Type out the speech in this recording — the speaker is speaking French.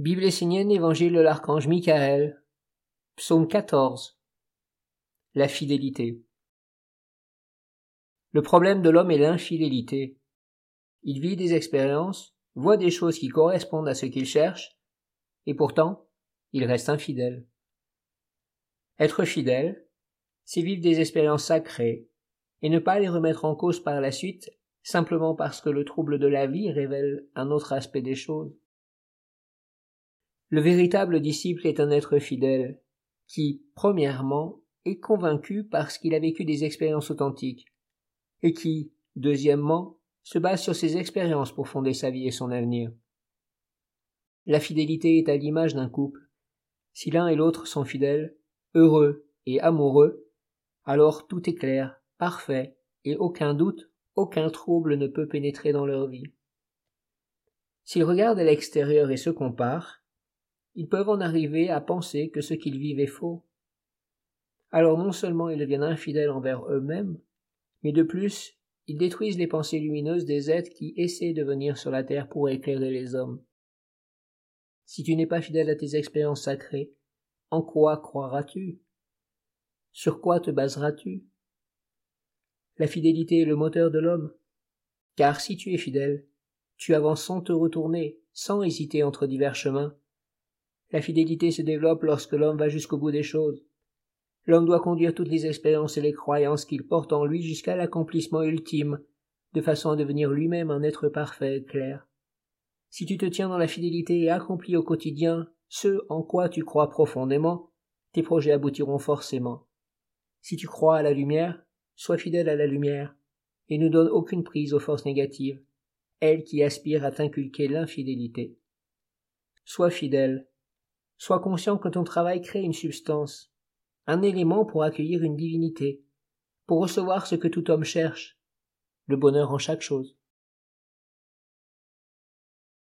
Bible essénienne, Évangile de l'archange Michael, Psaume 14. La fidélité. Le problème de l'homme est l'infidélité. Il vit des expériences, voit des choses qui correspondent à ce qu'il cherche, et pourtant, il reste infidèle. Être fidèle, c'est vivre des expériences sacrées, et ne pas les remettre en cause par la suite, simplement parce que le trouble de la vie révèle un autre aspect des choses. Le véritable disciple est un être fidèle, qui, premièrement, est convaincu parce qu'il a vécu des expériences authentiques, et qui, deuxièmement, se base sur ses expériences pour fonder sa vie et son avenir. La fidélité est à l'image d'un couple. Si l'un et l'autre sont fidèles, heureux et amoureux, alors tout est clair, parfait, et aucun doute, aucun trouble ne peut pénétrer dans leur vie. S'ils regardent à l'extérieur et se comparent, ils peuvent en arriver à penser que ce qu'ils vivent est faux. Alors non seulement ils deviennent infidèles envers eux-mêmes, mais de plus, ils détruisent les pensées lumineuses des êtres qui essaient de venir sur la terre pour éclairer les hommes. Si tu n'es pas fidèle à tes expériences sacrées, en quoi croiras-tu? Sur quoi te baseras-tu? La fidélité est le moteur de l'homme, car si tu es fidèle, tu avances sans te retourner, sans hésiter entre divers chemins, la fidélité se développe lorsque l'homme va jusqu'au bout des choses. L'homme doit conduire toutes les expériences et les croyances qu'il porte en lui jusqu'à l'accomplissement ultime, de façon à devenir lui-même un être parfait et clair. Si tu te tiens dans la fidélité et accomplis au quotidien ce en quoi tu crois profondément, tes projets aboutiront forcément. Si tu crois à la lumière, sois fidèle à la lumière, et ne donne aucune prise aux forces négatives, elles qui aspirent à t'inculquer l'infidélité. Sois fidèle, Sois conscient que ton travail crée une substance, un élément pour accueillir une divinité, pour recevoir ce que tout homme cherche, le bonheur en chaque chose.